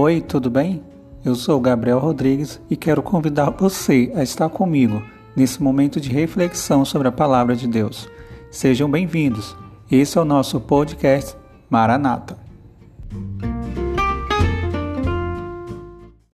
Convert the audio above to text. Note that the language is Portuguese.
Oi, tudo bem? Eu sou Gabriel Rodrigues e quero convidar você a estar comigo nesse momento de reflexão sobre a palavra de Deus. Sejam bem-vindos. Esse é o nosso podcast Maranata.